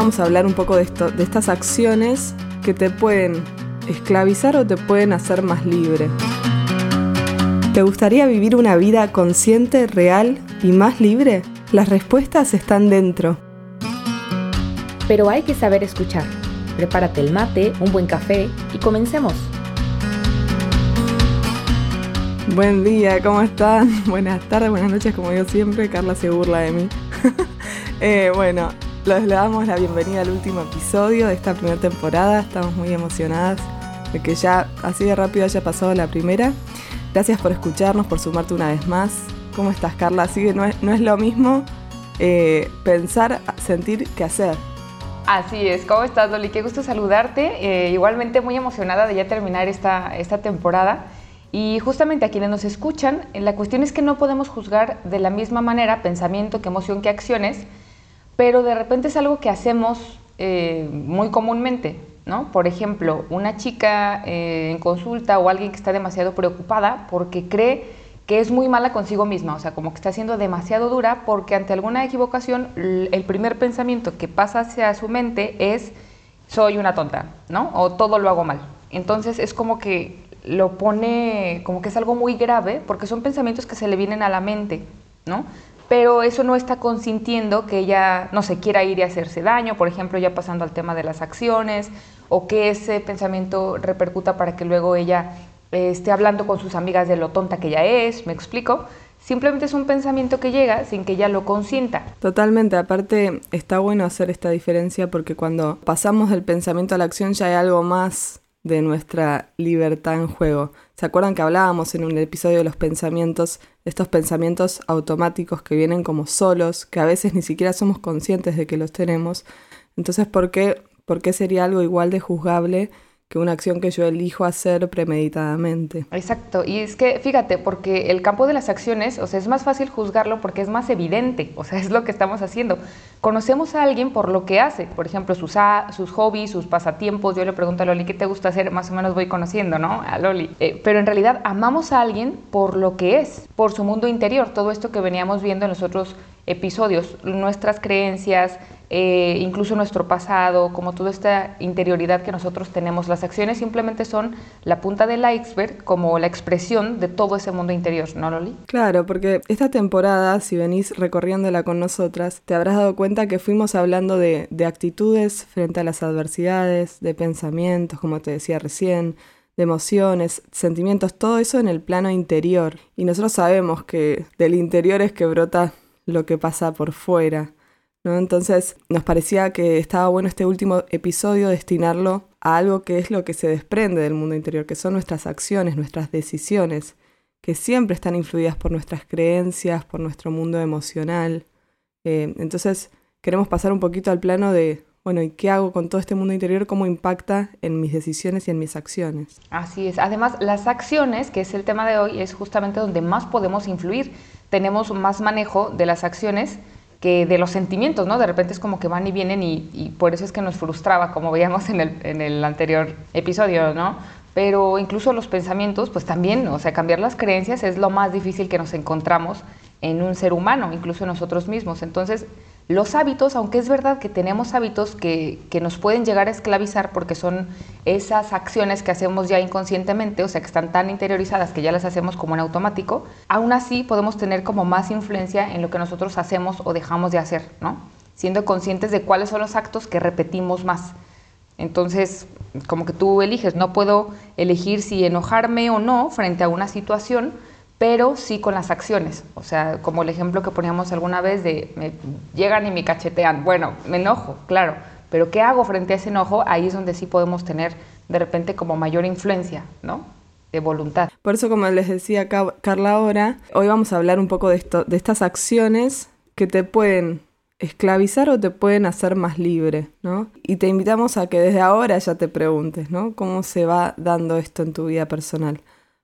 vamos a hablar un poco de, esto, de estas acciones que te pueden esclavizar o te pueden hacer más libre. ¿Te gustaría vivir una vida consciente, real y más libre? Las respuestas están dentro. Pero hay que saber escuchar. Prepárate el mate, un buen café y comencemos. Buen día, ¿cómo están? Buenas tardes, buenas noches, como digo siempre, Carla se burla de mí. Eh, bueno, les damos la bienvenida al último episodio de esta primera temporada. Estamos muy emocionadas de que ya así de rápido haya pasado la primera. Gracias por escucharnos, por sumarte una vez más. ¿Cómo estás, Carla? Así que no es, no es lo mismo eh, pensar, sentir que hacer. Así es, ¿cómo estás, Loli? Qué gusto saludarte. Eh, igualmente muy emocionada de ya terminar esta, esta temporada. Y justamente a quienes nos escuchan, la cuestión es que no podemos juzgar de la misma manera pensamiento que emoción que acciones, pero de repente es algo que hacemos eh, muy comúnmente. ¿no? Por ejemplo, una chica eh, en consulta o alguien que está demasiado preocupada porque cree que es muy mala consigo misma, o sea, como que está siendo demasiado dura porque ante alguna equivocación el primer pensamiento que pasa hacia su mente es soy una tonta, ¿no? O todo lo hago mal. Entonces es como que lo pone como que es algo muy grave porque son pensamientos que se le vienen a la mente, ¿no? Pero eso no está consintiendo que ella no se quiera ir y hacerse daño, por ejemplo, ya pasando al tema de las acciones, o que ese pensamiento repercuta para que luego ella eh, esté hablando con sus amigas de lo tonta que ella es, me explico. Simplemente es un pensamiento que llega sin que ella lo consienta. Totalmente, aparte está bueno hacer esta diferencia porque cuando pasamos del pensamiento a la acción ya hay algo más de nuestra libertad en juego. ¿Se acuerdan que hablábamos en un episodio de los pensamientos, estos pensamientos automáticos que vienen como solos, que a veces ni siquiera somos conscientes de que los tenemos? Entonces, ¿por qué, por qué sería algo igual de juzgable que una acción que yo elijo hacer premeditadamente. Exacto, y es que fíjate, porque el campo de las acciones, o sea, es más fácil juzgarlo porque es más evidente, o sea, es lo que estamos haciendo. Conocemos a alguien por lo que hace, por ejemplo, sus, sus hobbies, sus pasatiempos, yo le pregunto a Loli, ¿qué te gusta hacer? Más o menos voy conociendo, ¿no? A Loli. Eh, pero en realidad amamos a alguien por lo que es, por su mundo interior, todo esto que veníamos viendo en los otros episodios, nuestras creencias, eh, incluso nuestro pasado, como toda esta interioridad que nosotros tenemos. Las acciones simplemente son la punta del iceberg, como la expresión de todo ese mundo interior, ¿no, Loli? Claro, porque esta temporada, si venís recorriéndola con nosotras, te habrás dado cuenta que fuimos hablando de, de actitudes frente a las adversidades, de pensamientos, como te decía recién, de emociones, sentimientos, todo eso en el plano interior. Y nosotros sabemos que del interior es que brota lo que pasa por fuera. ¿no? Entonces nos parecía que estaba bueno este último episodio destinarlo a algo que es lo que se desprende del mundo interior, que son nuestras acciones, nuestras decisiones, que siempre están influidas por nuestras creencias, por nuestro mundo emocional. Eh, entonces queremos pasar un poquito al plano de, bueno, ¿y qué hago con todo este mundo interior? ¿Cómo impacta en mis decisiones y en mis acciones? Así es. Además, las acciones, que es el tema de hoy, es justamente donde más podemos influir. Tenemos más manejo de las acciones que de los sentimientos, ¿no? De repente es como que van y vienen y, por eso es que nos frustraba, como veíamos en el, en anterior episodio, ¿no? Pero incluso los pensamientos, pues también, o sea, cambiar las creencias es lo más difícil que nos encontramos en un ser humano, incluso nosotros mismos. Entonces, los hábitos, aunque es verdad que tenemos hábitos que, nos pueden llegar a esclavizar porque son esas acciones que hacemos ya inconscientemente, o sea, que están tan interiorizadas que ya las hacemos como en automático, aún así podemos tener como más influencia en lo que nosotros hacemos o dejamos de hacer, ¿no? Siendo conscientes de cuáles son los actos que repetimos más. Entonces, como que tú eliges, no puedo elegir si enojarme o no frente a una situación, pero sí con las acciones. O sea, como el ejemplo que poníamos alguna vez de me llegan y me cachetean. Bueno, me enojo, claro, pero ¿qué hago frente a ese enojo? Ahí es donde sí podemos tener de repente como mayor influencia, ¿no? De voluntad. Por eso, como les decía Carla ahora, hoy vamos a hablar un poco de, de estas acciones que te pueden esclavizar o te pueden hacer más libre, ¿no? Y te invitamos a que desde ahora ya te preguntes, ¿no? ¿Cómo se va dando esto en tu vida personal?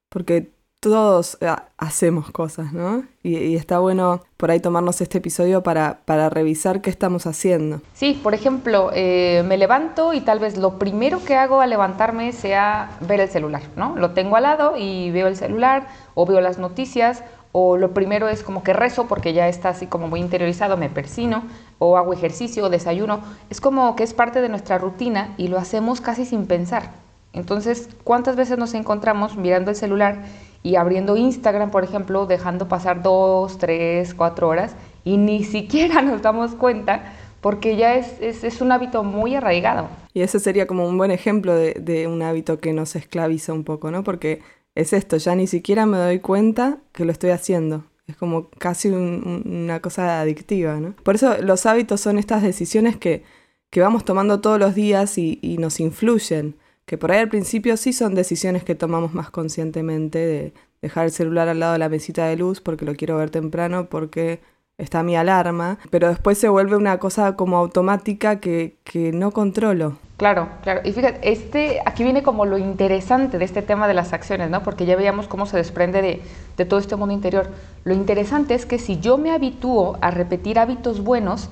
Porque todos eh, hacemos cosas, ¿no? Y, está bueno por ahí tomarnos este episodio para, para revisar qué estamos haciendo. Sí, por ejemplo, eh, me levanto y tal vez lo primero que hago al levantarme sea ver el celular, ¿no? Lo tengo al lado y veo el celular o veo las noticias o lo primero es como que rezo porque ya está así como muy interiorizado, me persino, o hago ejercicio o desayuno. Es como que es parte de nuestra rutina y lo hacemos casi sin pensar. Entonces, ¿cuántas veces nos encontramos mirando el celular y abriendo Instagram, por ejemplo, dejando pasar dos, tres, cuatro horas y ni siquiera nos damos cuenta porque ya es, es, un hábito muy arraigado. Y ese sería como un buen ejemplo de, un hábito que nos esclaviza un poco, ¿no? Porque es esto, ya ni siquiera me doy cuenta que lo estoy haciendo. Es como casi una cosa adictiva, ¿no? Por eso los hábitos son estas decisiones que, que vamos tomando todos los días y nos influyen que por ahí al principio sí son decisiones que tomamos más conscientemente de dejar el celular al lado de la mesita de luz porque lo quiero ver temprano, porque está mi alarma, pero después se vuelve una cosa como automática que, que no controlo. Claro, claro. Y fíjate, este, aquí viene como lo interesante de este tema de las acciones, ¿no? Porque ya veíamos cómo se desprende de, de todo este mundo interior. Lo interesante es que si yo me habitúo a repetir hábitos buenos,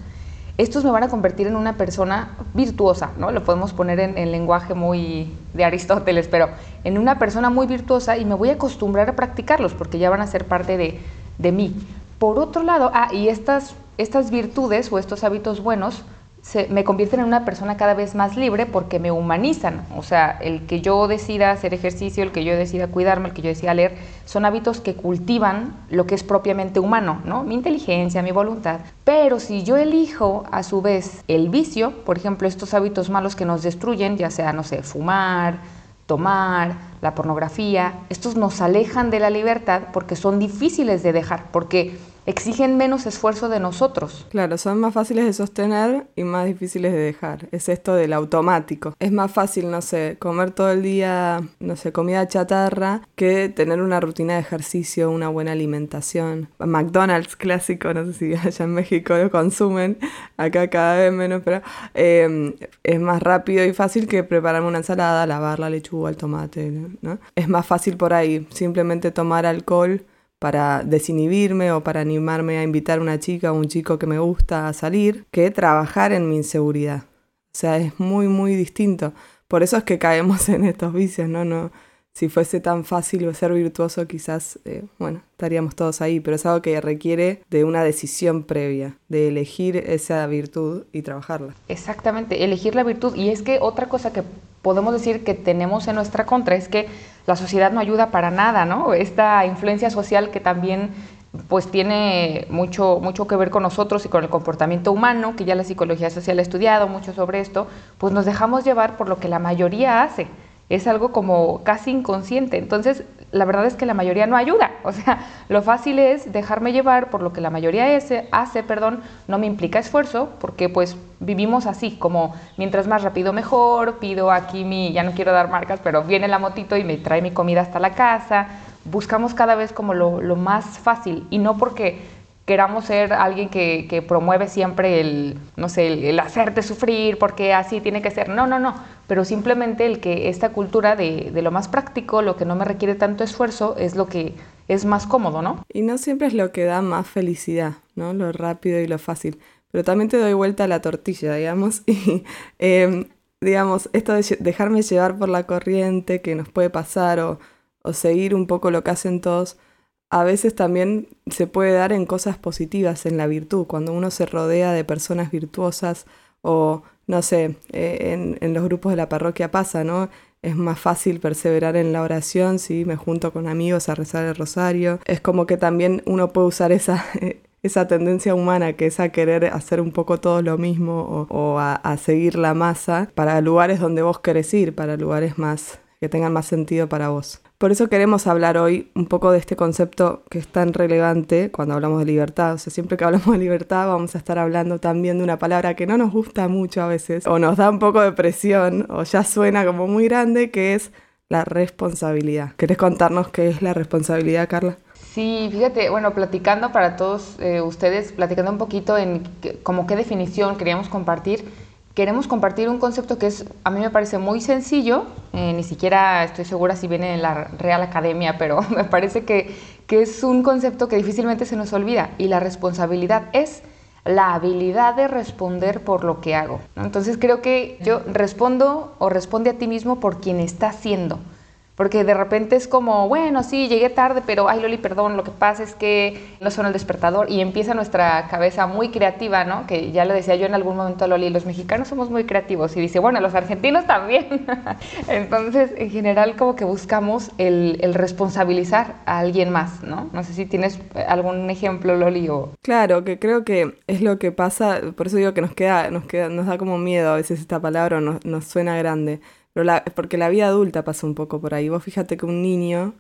estos me van a convertir en una persona virtuosa, ¿no? Lo podemos poner en, lenguaje muy de Aristóteles, pero en una persona muy virtuosa y me voy a acostumbrar a practicarlos porque ya van a ser parte de, de mí. Por otro lado, ah, y estas, estas virtudes o estos hábitos buenos me convierten en una persona cada vez más libre porque me humanizan. O sea, el que yo decida hacer ejercicio, el que yo decida cuidarme, el que yo decida leer, son hábitos que cultivan lo que es propiamente humano, ¿no? Mi inteligencia, mi voluntad. Pero si yo elijo a su vez el vicio, por ejemplo, estos hábitos malos que nos destruyen, ya sea, no sé, fumar, tomar, la pornografía, estos nos alejan de la libertad porque son difíciles de dejar, porque exigen menos esfuerzo de nosotros. Claro, son más fáciles de sostener y más difíciles de dejar. Es esto del automático. Es más fácil, no sé, comer todo el día, no sé, comida chatarra, que tener una rutina de ejercicio, una buena alimentación. McDonald's clásico, no sé si allá en México lo consumen, acá cada vez menos, pero em, es más rápido y fácil que prepararme una ensalada, lavar la lechuga, el tomate, ¿no? Es más fácil por ahí, simplemente tomar alcohol para desinhibirme o para animarme a invitar a una chica o un chico que me gusta a salir, que trabajar en mi inseguridad. O sea, es muy, muy distinto. Por eso es que caemos en estos vicios, ¿no? no si fuese tan fácil ser virtuoso, quizás, eh, bueno, estaríamos todos ahí, pero es algo que requiere de una decisión previa, de elegir esa virtud y trabajarla. Exactamente, elegir la virtud. Y es que otra cosa que podemos decir que tenemos en nuestra contra es que la sociedad no ayuda para nada, ¿no? Esta influencia social que también pues tiene mucho, mucho que ver con nosotros y con el comportamiento humano, que ya la psicología social ha estudiado mucho sobre esto, pues nos dejamos llevar por lo que la mayoría hace. Es algo como casi inconsciente. Entonces, la verdad es que la mayoría no ayuda. O sea, lo fácil es dejarme llevar por lo que la mayoría hace, perdón, no me implica esfuerzo, porque pues vivimos así, como mientras más rápido mejor, pido aquí mi, ya no quiero dar marcas, pero viene la motito y me trae mi comida hasta la casa. Buscamos cada vez como lo, lo más fácil y no porque queramos ser alguien que, que, promueve siempre el, no sé, el, hacerte sufrir porque así tiene que ser. No, no, no, pero simplemente el que esta cultura de, de, lo más práctico, lo que no me requiere tanto esfuerzo, es lo que es más cómodo, ¿no? Y no siempre es lo que da más felicidad, ¿no? Lo rápido y lo fácil. Pero también te doy vuelta a la tortilla, digamos, y em, digamos, esto de dejarme llevar por la corriente que nos puede pasar o, o seguir un poco lo que hacen todos a veces también se puede dar en cosas positivas, en la virtud, cuando uno se rodea de personas virtuosas o, no sé, eh, en, los grupos de la parroquia pasa, ¿no? Es más fácil perseverar en la oración si me junto con amigos a rezar el rosario. Es como que también uno puede usar esa, esa tendencia humana que es a querer hacer un poco todo lo mismo o, a, a seguir la masa para lugares donde vos querés ir, para lugares más que tengan más sentido para vos. Por eso queremos hablar hoy un poco de este concepto que es tan relevante cuando hablamos de libertad. O sea, siempre que hablamos de libertad vamos a estar hablando también de una palabra que no nos gusta mucho a veces, o nos da un poco de presión, o ya suena como muy grande, que es la responsabilidad. ¿Querés contarnos qué es la responsabilidad, Carla? Sí, fíjate, bueno, platicando para todos eh, ustedes, platicando un poquito en como qué definición queríamos compartir queremos compartir un concepto que es, a mí me parece muy sencillo, eh, ni siquiera estoy segura si viene en la Real Academia, pero me parece que, que es un concepto que difícilmente se nos olvida y la responsabilidad es la habilidad de responder por lo que hago. Entonces creo que yo respondo o responde a ti mismo por quien está haciendo. Porque de repente es como, bueno, sí, llegué tarde, pero, ay, Loli, perdón, lo que pasa es que no son el despertador. Y empieza nuestra cabeza muy creativa, ¿no? Que ya le decía yo en algún momento a Loli, los mexicanos somos muy creativos. Y dice, bueno, los argentinos también. Entonces, en general, como que buscamos el, responsabilizar a alguien más, ¿no? No sé si tienes algún ejemplo, Loli, o... Claro, que creo que es lo que pasa, por eso digo que nos queda, nos queda, nos da como miedo a veces esta palabra, nos, nos suena grande pero la, porque la vida adulta pasa un poco por ahí. Vos fíjate que un niño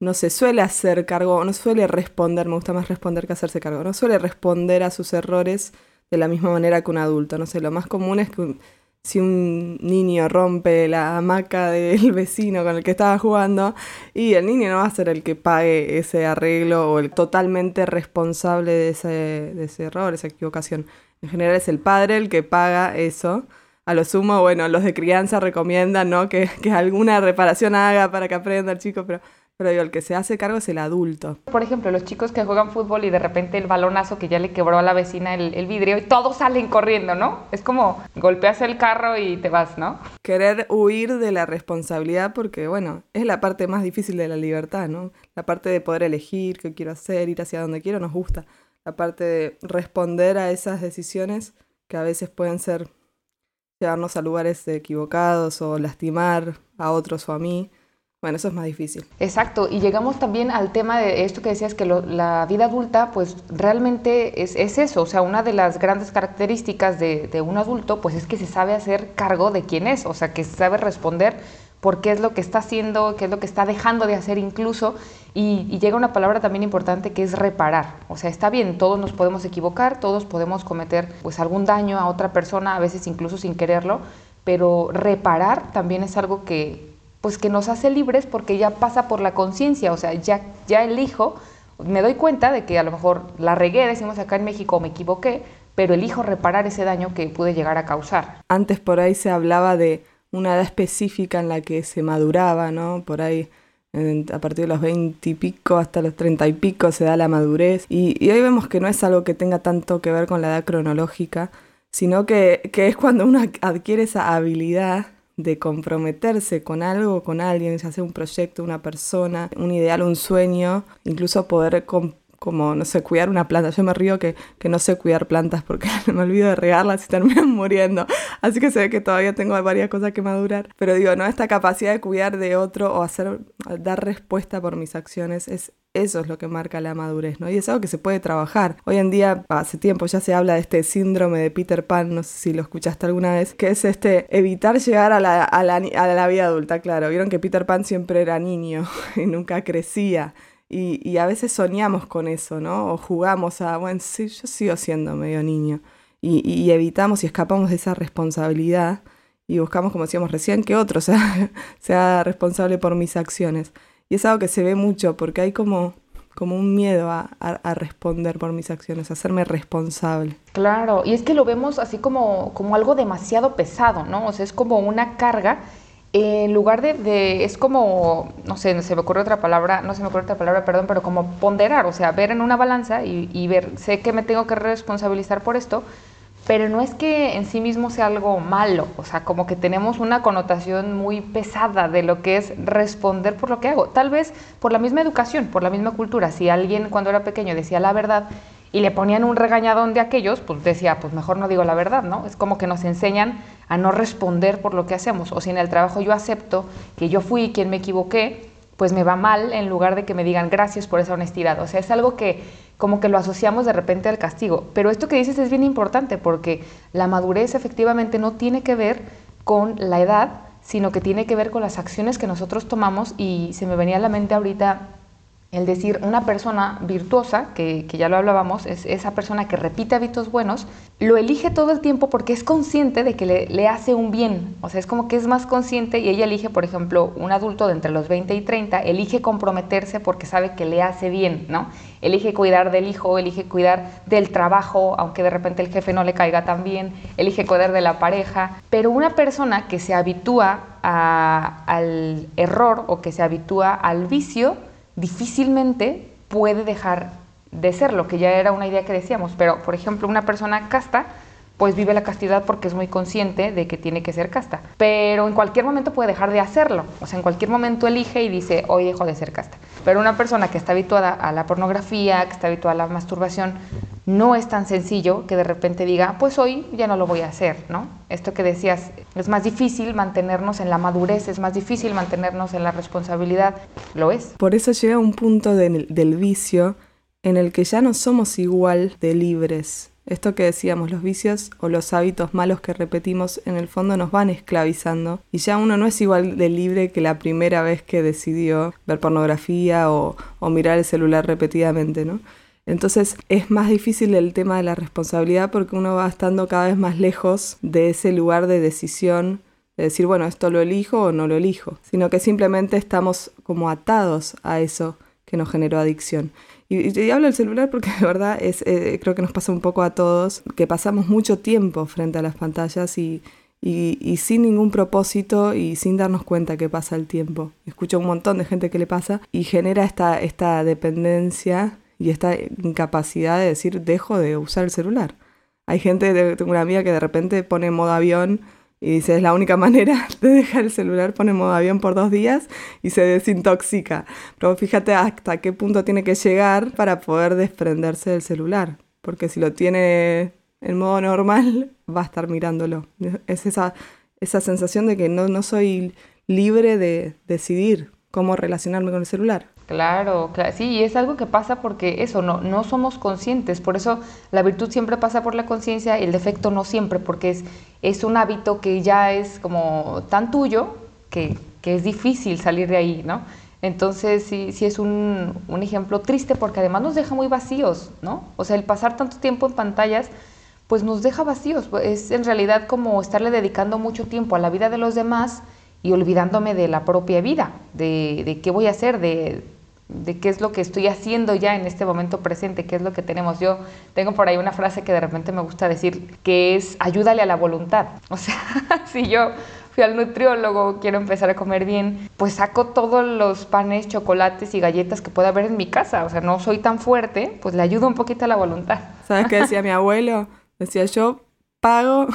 no se suele hacer cargo, no suele responder, me gusta más responder que hacerse cargo, no suele responder a sus errores de la misma manera que un adulto. No sé, lo más común es que si un niño rompe la hamaca del vecino con el que estaba jugando y el niño no va a ser el que pague ese arreglo o el totalmente responsable de ese, de ese error, esa equivocación. En general es el padre el que paga eso a lo sumo, bueno, los de crianza recomiendan, ¿no? Que, alguna reparación haga para que aprenda el chico, pero, pero digo, el que se hace cargo es el adulto. Por ejemplo, los chicos que juegan fútbol y de repente el balonazo que ya le quebró a la vecina el, vidrio y todos salen corriendo, ¿no? Es como golpeas el carro y te vas, ¿no? Querer huir de la responsabilidad porque, bueno, es la parte más difícil de la libertad, ¿no? La parte de poder elegir qué quiero hacer, ir hacia donde quiero, nos gusta. La parte de responder a esas decisiones que a veces pueden ser llevarnos a lugares equivocados o lastimar a otros o a mí. Bueno, eso es más difícil. Exacto, y llegamos también al tema de esto que decías, que la vida adulta, pues realmente es, eso, o sea, una de las grandes características de, de, un adulto, pues es que se sabe hacer cargo de quién es, o sea, que sabe responder por qué es lo que está haciendo, qué es lo que está dejando de hacer incluso. Y, llega una palabra también importante que es reparar. O sea, está bien, todos nos podemos equivocar, todos podemos cometer pues algún daño a otra persona, a veces incluso sin quererlo, pero reparar también es algo que pues que nos hace libres porque ya pasa por la conciencia, o sea, ya, ya elijo, me doy cuenta de que a lo mejor la regué, decimos acá en México, me equivoqué, pero elijo reparar ese daño que pude llegar a causar. Antes por ahí se hablaba de una edad específica en la que se maduraba, ¿no? Por ahí a partir de los 20 y pico hasta los 30 y pico se da la madurez. Y, hoy vemos que no es algo que tenga tanto que ver con la edad cronológica, sino que, que es cuando uno adquiere esa habilidad de comprometerse con algo, con alguien, ya sea un proyecto, una persona, un ideal, un sueño, incluso poder como, no sé, cuidar una planta. Yo me río que, que no sé cuidar plantas porque me olvido de regarlas y terminan muriendo. Así que se ve que todavía tengo varias cosas que madurar. Pero digo, ¿no? Esta capacidad de cuidar de otro o hacer, dar respuesta por mis acciones es eso es lo que marca la madurez, ¿no? Y es algo que se puede trabajar. Hoy en día, hace tiempo ya se habla de este síndrome de Peter Pan, no sé si lo escuchaste alguna vez, que es este evitar llegar a la, a la, a la vida adulta, claro. Vieron que Peter Pan siempre era niño y nunca crecía. Y, a veces soñamos con eso, ¿no? O jugamos a, bueno, sí, yo sigo siendo medio niño. Y, evitamos y escapamos de esa responsabilidad y buscamos, como decíamos recién, que otro sea, responsable por mis acciones. Y es algo que se ve mucho porque hay como, como un miedo a, a, responder por mis acciones, a hacerme responsable. Claro, y es que lo vemos así como, como algo demasiado pesado, ¿no? O sea, es como una carga en lugar de, es como, no sé, se me ocurre otra palabra, no se me ocurre otra palabra, perdón, pero como ponderar, o sea, ver en una balanza y, ver, sé que me tengo que responsabilizar por esto, pero no es que en sí mismo sea algo malo, o sea, como que tenemos una connotación muy pesada de lo que es responder por lo que hago, tal vez por la misma educación, por la misma cultura, si alguien cuando era pequeño decía la verdad, y le ponían un regañadón de aquellos, pues decía, pues mejor no digo la verdad, ¿no? Es como que nos enseñan a no responder por lo que hacemos. O si en el trabajo yo acepto que yo fui quien me equivoqué, pues me va mal en lugar de que me digan gracias por esa honestidad. O sea, es algo que como que lo asociamos de repente al castigo. Pero esto que dices es bien importante porque la madurez efectivamente no tiene que ver con la edad, sino que tiene que ver con las acciones que nosotros tomamos y se me venía a la mente ahorita el decir, una persona virtuosa, que, ya lo hablábamos, es esa persona que repite hábitos buenos, lo elige todo el tiempo porque es consciente de que le, hace un bien. O sea, es como que es más consciente y ella elige, por ejemplo, un adulto de entre los 20 y 30, elige comprometerse porque sabe que le hace bien, ¿no? Elige cuidar del hijo, elige cuidar del trabajo, aunque de repente el jefe no le caiga tan bien, elige cuidar de la pareja. Pero una persona que se habitúa al error o que se habitúa al vicio, difícilmente puede dejar de ser lo que ya era una idea que decíamos. Pero, por ejemplo, una persona casta, pues vive la castidad porque es muy consciente de que tiene que ser casta. Pero en cualquier momento puede dejar de hacerlo. O sea, en cualquier momento elige y dice, hoy dejo de ser casta. Pero una persona que está habituada a la pornografía, que está habituada a la masturbación, no es tan sencillo que de repente diga, pues hoy ya no lo voy a hacer, ¿no? Esto que decías, es más difícil mantenernos en la madurez, es más difícil mantenernos en la responsabilidad, lo es. Por eso llega un punto del vicio en el que ya no somos igual de libres esto que decíamos, los vicios o los hábitos malos que repetimos en el fondo nos van esclavizando y ya uno no es igual de libre que la primera vez que decidió ver pornografía o, mirar el celular repetidamente, ¿no? Entonces es más difícil el tema de la responsabilidad porque uno va estando cada vez más lejos de ese lugar de decisión, de decir, bueno, esto lo elijo o no lo elijo, sino que simplemente estamos como atados a eso que nos generó adicción. Y, hablo del celular porque de verdad es, eh, creo que nos pasa un poco a todos, que pasamos mucho tiempo frente a las pantallas y, y, sin ningún propósito y sin darnos cuenta que pasa el tiempo. Escucho un montón de gente que le pasa y genera esta, esta dependencia y esta incapacidad de decir dejo de usar el celular. Hay gente, tengo una amiga que de repente pone modo avión y dice, es la única manera de dejar el celular, pone modo avión por dos días y se desintoxica. Pero fíjate hasta qué punto tiene que llegar para poder desprenderse del celular. Porque si lo tiene en modo normal, va a estar mirándolo. Es esa, esa sensación de que no, no soy libre de decidir cómo relacionarme con el celular. Claro, sí, y es algo que pasa porque eso, no, no somos conscientes, por eso la virtud siempre pasa por la conciencia y el defecto no siempre, porque es, es un hábito que ya es como tan tuyo que, que es difícil salir de ahí, ¿no? Entonces sí, sí es un, un, ejemplo triste porque además nos deja muy vacíos, ¿no? O sea, el pasar tanto tiempo en pantallas, pues nos deja vacíos, es en realidad como estarle dedicando mucho tiempo a la vida de los demás y olvidándome de la propia vida, de, de qué voy a hacer, de de qué es lo que estoy haciendo ya en este momento presente, qué es lo que tenemos. Yo tengo por ahí una frase que de repente me gusta decir, que es ayúdale a la voluntad. O sea, si yo fui al nutriólogo, quiero empezar a comer bien, pues saco todos los panes, chocolates y galletas que pueda haber en mi casa. O sea, no soy tan fuerte, pues le ayudo un poquito a la voluntad. ¿Sabes qué decía mi abuelo? Decía yo pago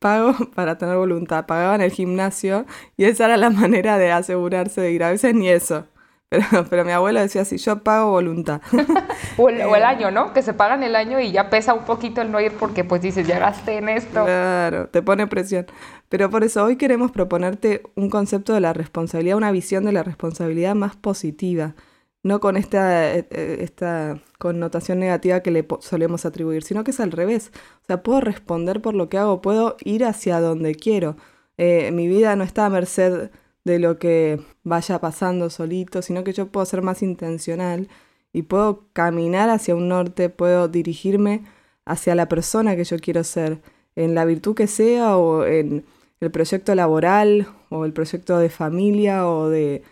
pago para tener voluntad. Pagaba en el gimnasio y esa era la manera de asegurarse de ir. A veces ni eso. Pero, mi abuela decía así, yo pago voluntad. o, el, o, el, año, ¿no? Que se pagan el año y ya pesa un poquito el no ir porque pues dices, ya gasté en esto. Claro, te pone presión. Pero por eso hoy queremos proponerte un concepto de la responsabilidad, una visión de la responsabilidad más positiva, no con esta, eh, eh, esta connotación negativa que le solemos atribuir, sino que es al revés. O sea, puedo responder por lo que hago, puedo ir hacia donde quiero. Eh, mi vida no está a merced de lo que vaya pasando solito, sino que yo puedo ser más intencional y puedo caminar hacia un norte, puedo dirigirme hacia la persona que yo quiero ser, en la virtud que sea o en el proyecto laboral o el proyecto de familia o de,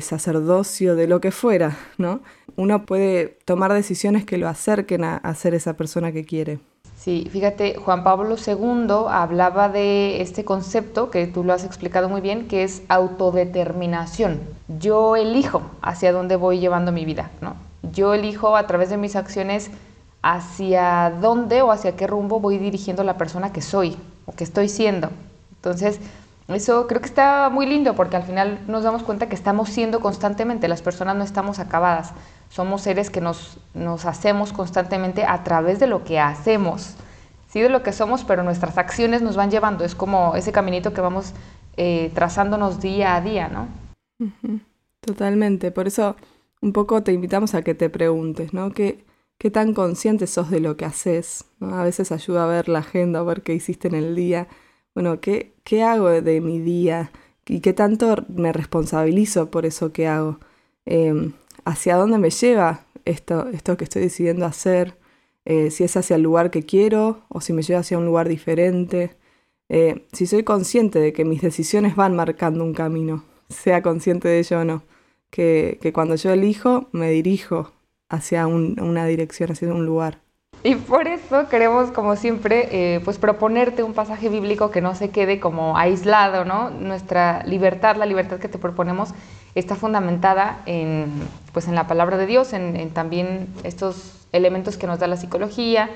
sacerdocio, de lo que fuera, ¿no? Uno puede tomar decisiones que lo acerquen a, a ser esa persona que quiere. Sí, fíjate, Juan Pablo II hablaba de este concepto que tú lo has explicado muy bien, que es autodeterminación. Yo elijo hacia dónde voy llevando mi vida, ¿no? Yo elijo a través de mis acciones hacia dónde o hacia qué rumbo voy dirigiendo la persona que soy o que estoy siendo. Entonces, eso creo que está muy lindo porque al final nos damos cuenta que estamos siendo constantemente, las personas no estamos acabadas somos seres que nos, nos hacemos constantemente a través de lo que hacemos, sí de lo que somos, pero nuestras acciones nos van llevando, es como ese caminito que vamos eh, trazándonos día a día, ¿no? Totalmente, por eso un poco te invitamos a que te preguntes, ¿no? ¿Qué, qué tan consciente sos de lo que haces? A veces ayuda a ver la agenda, a ver qué hiciste en el día. Bueno, ¿qué, qué hago de mi día? ¿Y qué tanto me responsabilizo por eso que hago? Em, hacia dónde me lleva esto, esto que estoy decidiendo hacer, eh, si es hacia el lugar que quiero o si me lleva hacia un lugar diferente, eh, si soy consciente de que mis decisiones van marcando un camino, sea consciente de ello o no, que, cuando yo elijo me dirijo hacia una dirección, hacia un lugar. Y por eso queremos, como siempre, eh, pues proponerte un pasaje bíblico que no se quede como aislado, ¿no? Nuestra libertad, la libertad que te proponemos, está fundamentada en, pues en la palabra de Dios, en, también estos elementos que nos da la psicología,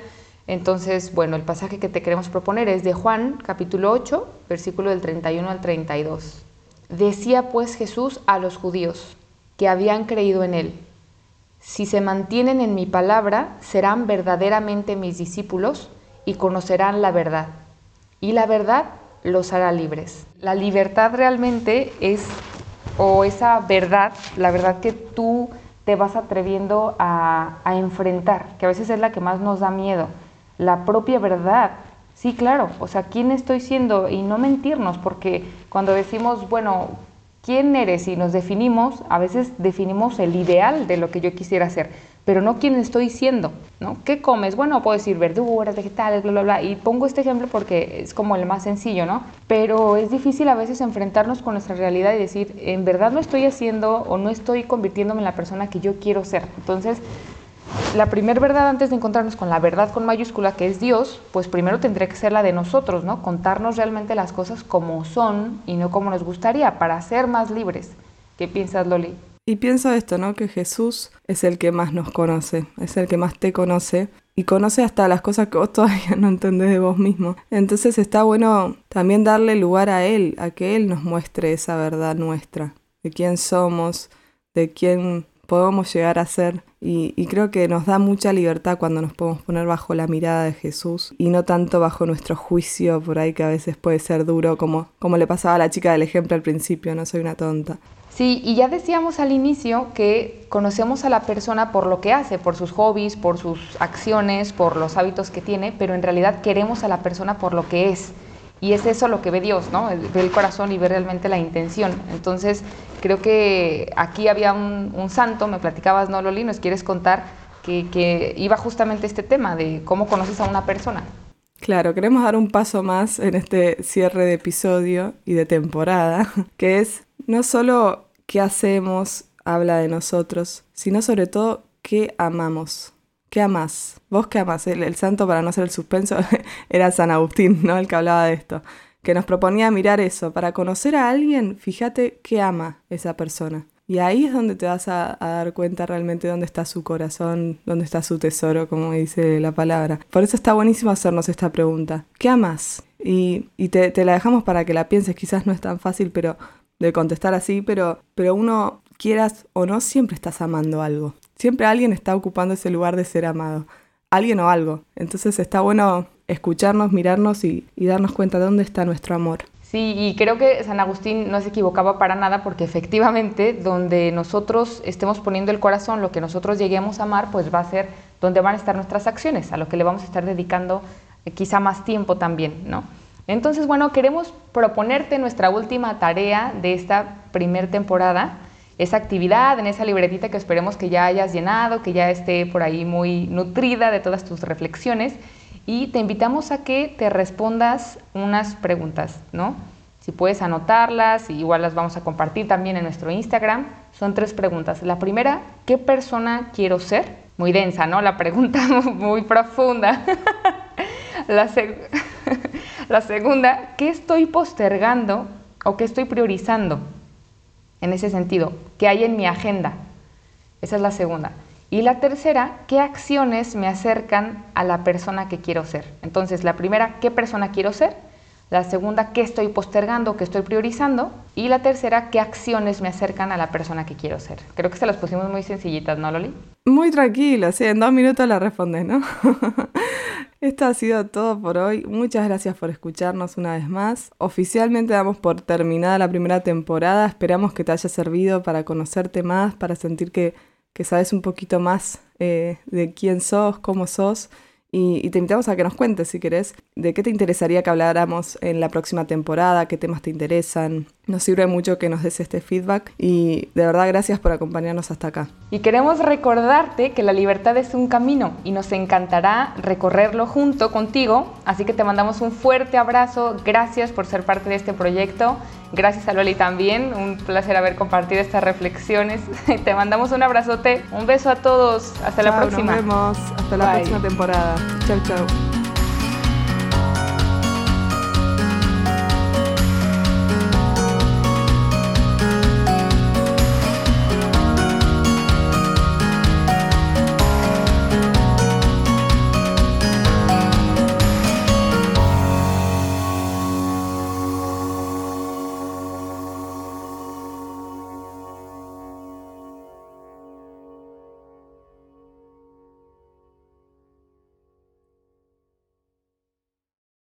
Entonces, bueno, el pasaje que te queremos proponer es de Juan, capítulo 8, versículo del 31 al 32. Decía pues Jesús a los judíos que habían creído en él, si se mantienen en mi palabra, serán verdaderamente mis discípulos y conocerán la verdad. Y la verdad los hará libres. La libertad realmente es, o esa verdad, la verdad que tú te vas atreviendo a, a enfrentar, que a veces es la que más nos da miedo la propia verdad. Sí, claro, o sea, ¿quién estoy siendo? Y no mentirnos, porque cuando decimos, bueno, ¿quién eres? Y nos definimos, a veces definimos el ideal de lo que yo quisiera ser, pero no quién estoy siendo, ¿no? ¿Qué comes? Bueno, puedo decir verduras, vegetales, bla, bla, bla. Y pongo este ejemplo porque es como el más sencillo, ¿no? Pero es difícil a veces enfrentarnos con nuestra realidad y decir, en verdad no estoy haciendo o no estoy convirtiéndome en la persona que yo quiero ser. Entonces, la primera verdad antes de encontrarnos con la verdad con mayúscula que es Dios, pues primero tendría que ser la de nosotros, ¿no? Contarnos realmente las cosas como son y no como nos gustaría para ser más libres. ¿Qué piensas, Loli? Y pienso esto, ¿no? Que Jesús es el que más nos conoce, es el que más te conoce y conoce hasta las cosas que vos todavía no entendés de vos mismo. Entonces está bueno también darle lugar a Él, a que Él nos muestre esa verdad nuestra, de quién somos, de quién podemos llegar a ser. Y, creo que nos da mucha libertad cuando nos podemos poner bajo la mirada de Jesús y no tanto bajo nuestro juicio por ahí que a veces puede ser duro, como, como le pasaba a la chica del ejemplo al principio, no soy una tonta. Sí, y ya decíamos al inicio que conocemos a la persona por lo que hace, por sus hobbies, por sus acciones, por los hábitos que tiene, pero en realidad queremos a la persona por lo que es. Y es eso lo que ve Dios, ¿no? Ve el corazón y ve realmente la intención. Entonces, creo que aquí había un, santo, me platicabas, ¿no, Loli? ¿Nos quieres contar que, iba justamente este tema de cómo conoces a una persona? Claro, queremos dar un paso más en este cierre de episodio y de temporada, que es no solo qué hacemos, habla de nosotros, sino sobre todo qué amamos. ¿Qué amás? ¿Vos qué amás? El, santo, para no hacer el suspenso, era San Agustín, ¿no? El que hablaba de esto. Que nos proponía mirar eso. Para conocer a alguien, fíjate qué ama esa persona. Y ahí es donde te vas a, dar cuenta realmente dónde está su corazón, dónde está su tesoro, como dice la palabra. Por eso está buenísimo hacernos esta pregunta. ¿Qué amas? Y, te, te, la dejamos para que la pienses. Quizás no es tan fácil pero de contestar así, pero, pero uno, quieras o no, siempre estás amando algo. Siempre alguien está ocupando ese lugar de ser amado. Alguien o algo. Entonces está bueno escucharnos, mirarnos y, darnos cuenta de dónde está nuestro amor. Sí, y creo que San Agustín no se equivocaba para nada porque efectivamente donde nosotros estemos poniendo el corazón, lo que nosotros lleguemos a amar, pues va a ser donde van a estar nuestras acciones, a lo que le vamos a estar dedicando eh, quizá más tiempo también, ¿no? Entonces, bueno, queremos proponerte nuestra última tarea de esta primer temporada, esa actividad, en esa libretita que esperemos que ya hayas llenado, que ya esté por ahí muy nutrida de todas tus reflexiones. Y te invitamos a que te respondas unas preguntas, ¿no? Si puedes anotarlas, igual las vamos a compartir también en nuestro Instagram. Son tres preguntas. La primera, ¿qué persona quiero ser? Muy densa, ¿no? La pregunta muy profunda. la, segunda, ¿qué estoy postergando o qué estoy priorizando? En ese sentido, ¿qué hay en mi agenda? Esa es la segunda. Y la tercera, ¿qué acciones me acercan a la persona que quiero ser? Entonces, la primera, ¿qué persona quiero ser? La segunda, ¿qué estoy postergando, qué estoy priorizando? Y la tercera, ¿qué acciones me acercan a la persona que quiero ser? Creo que se las pusimos muy sencillitas, ¿no, Loli? Muy tranquilo, sí, en dos minutos la respondes, ¿no? Esto ha sido todo por hoy. Muchas gracias por escucharnos una vez más. Oficialmente damos por terminada la primera temporada. Esperamos que te haya servido para conocerte más, para sentir que, sabes un poquito más eh, de quién sos, cómo sos y, te invitamos a que nos cuentes, si querés, de qué te interesaría que habláramos en la próxima temporada, qué temas te interesan. Nos sirve mucho que nos des este feedback y de verdad gracias por acompañarnos hasta acá. Y queremos recordarte que la libertad es un camino y nos encantará recorrerlo junto contigo, así que te mandamos un fuerte abrazo, gracias por ser parte de este proyecto, gracias a Loli también, un placer haber compartido estas reflexiones. te mandamos un abrazote, un beso a todos, hasta la próxima. Nos vemos, hasta la próxima temporada. Chau, chau.